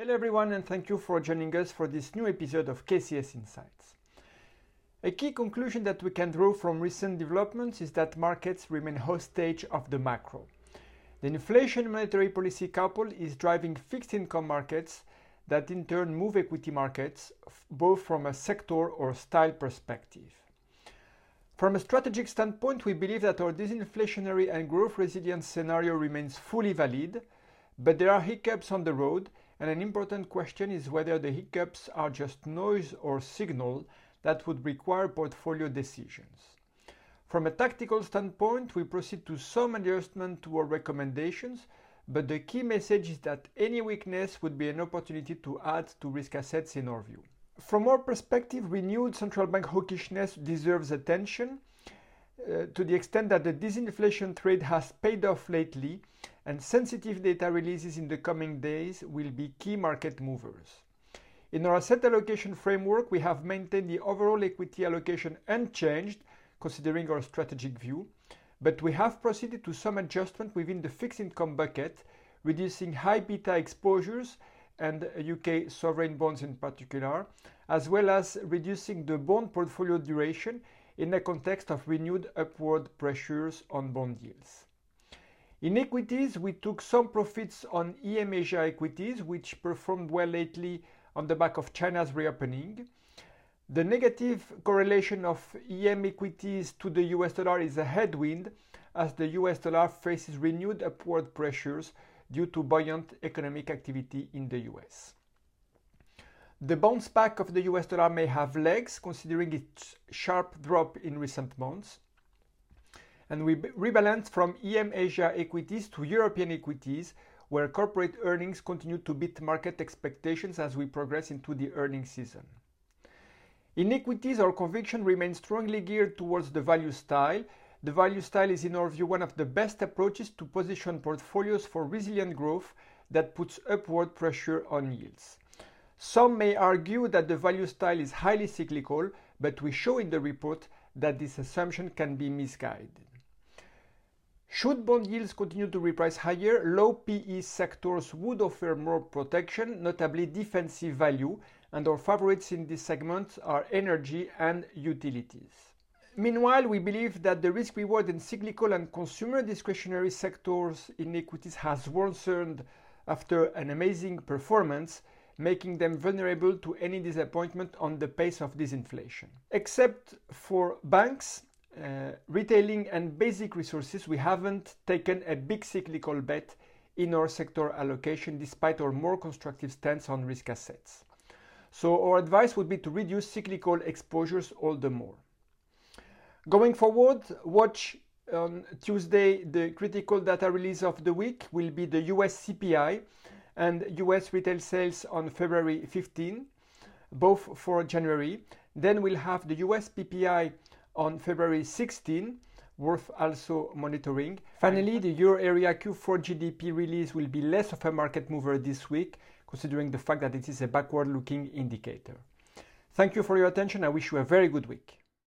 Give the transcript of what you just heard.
Hello everyone and thank you for joining us for this new episode of KCS Insights. A key conclusion that we can draw from recent developments is that markets remain hostage of the macro. The inflation monetary policy couple is driving fixed income markets that in turn move equity markets both from a sector or style perspective. From a strategic standpoint, we believe that our disinflationary and growth resilience scenario remains fully valid, but there are hiccups on the road, and an important question is whether the hiccups are just noise or signal that would require portfolio decisions. From a tactical standpoint, we proceed to some adjustment to our recommendations, but the key message is that any weakness would be an opportunity to add to risk assets in our view. From our perspective, renewed central bank hawkishness deserves attention uh, to the extent that the disinflation trade has paid off lately and sensitive data releases in the coming days will be key market movers. In our asset allocation framework, we have maintained the overall equity allocation unchanged considering our strategic view, but we have proceeded to some adjustment within the fixed income bucket, reducing high beta exposures and UK sovereign bonds in particular, as well as reducing the bond portfolio duration in the context of renewed upward pressures on bond yields. In equities, we took some profits on EM Asia equities, which performed well lately on the back of China's reopening. The negative correlation of EM equities to the US dollar is a headwind as the US dollar faces renewed upward pressures due to buoyant economic activity in the US. The bounce back of the US dollar may have legs considering its sharp drop in recent months. And we rebalance from EM Asia equities to European equities, where corporate earnings continue to beat market expectations as we progress into the earnings season. In equities, our conviction remains strongly geared towards the value style, the value style is in our view one of the best approaches to position portfolios for resilient growth that puts upward pressure on yields. Some may argue that the value style is highly cyclical, but we show in the report that this assumption can be misguided. Should bond yields continue to reprice higher, low PE sectors would offer more protection, notably defensive value, and our favorites in this segment are energy and utilities. Meanwhile, we believe that the risk reward in cyclical and consumer discretionary sectors in equities has worsened after an amazing performance, making them vulnerable to any disappointment on the pace of disinflation. Except for banks, uh, retailing and basic resources, we haven't taken a big cyclical bet in our sector allocation despite our more constructive stance on risk assets. So our advice would be to reduce cyclical exposures all the more. Going forward, watch on Tuesday the critical data release of the week will be the US CPI and US retail sales on February 15, both for January. Then we'll have the US PPI on February 16, worth also monitoring. Finally, the euro area Q4 GDP release will be less of a market mover this week, considering the fact that it is a backward looking indicator. Thank you for your attention. I wish you a very good week.